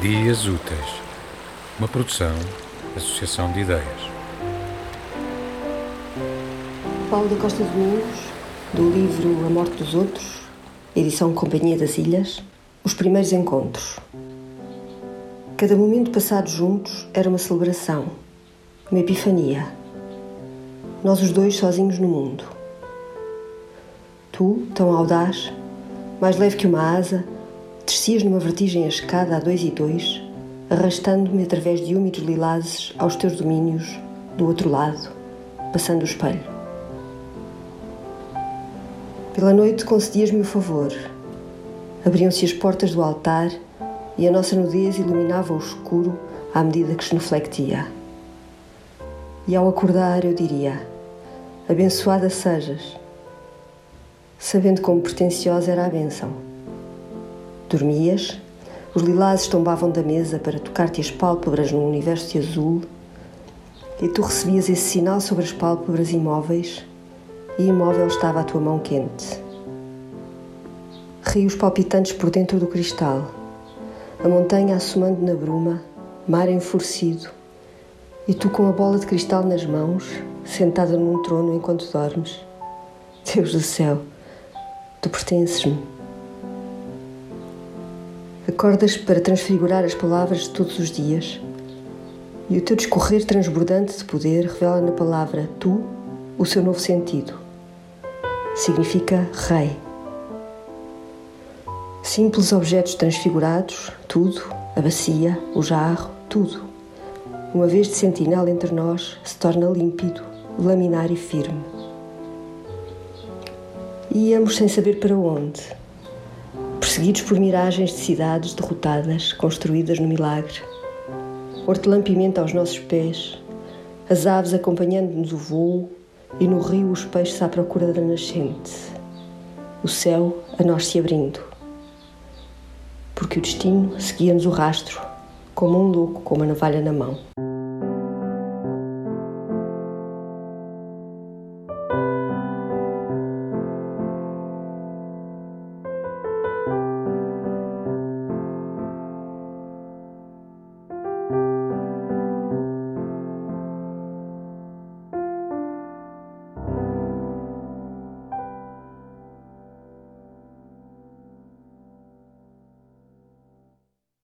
Dias Úteis, uma produção, associação de ideias. Paulo da Costa Domingos, do livro A Morte dos Outros, edição Companhia das Ilhas, Os Primeiros Encontros. Cada momento passado juntos era uma celebração, uma epifania. Nós os dois sozinhos no mundo. Tu, tão audaz, mais leve que uma asa, descias numa vertigem a escada a dois e dois, arrastando-me através de úmidos lilazes aos teus domínios, do outro lado, passando o espelho. Pela noite concedias-me o favor. Abriam-se as portas do altar e a nossa nudez iluminava o escuro à medida que genuflectia. E ao acordar eu diria: Abençoada sejas, sabendo como pretensiosa era a bênção. Dormias, os lilazes tombavam da mesa para tocar-te as pálpebras num universo azul, e tu recebias esse sinal sobre as pálpebras imóveis, e imóvel estava a tua mão quente. Rios palpitantes por dentro do cristal, a montanha assomando na bruma, mar enfurecido, e tu com a bola de cristal nas mãos, sentada num trono enquanto dormes. Deus do céu, tu pertences-me. Acordas para transfigurar as palavras de todos os dias, e o teu discorrer transbordante de poder revela na palavra tu o seu novo sentido. Significa rei. Simples objetos transfigurados, tudo, a bacia, o jarro, tudo. Uma vez de sentinela entre nós, se torna límpido, laminar e firme. E íamos sem saber para onde, perseguidos por miragens de cidades derrotadas, construídas no milagre. Hortelã-pimenta aos nossos pés, as aves acompanhando-nos o voo e no rio os peixes à procura da nascente. O céu a nós se abrindo porque o destino seguia-nos o rastro, como um louco com uma navalha na mão.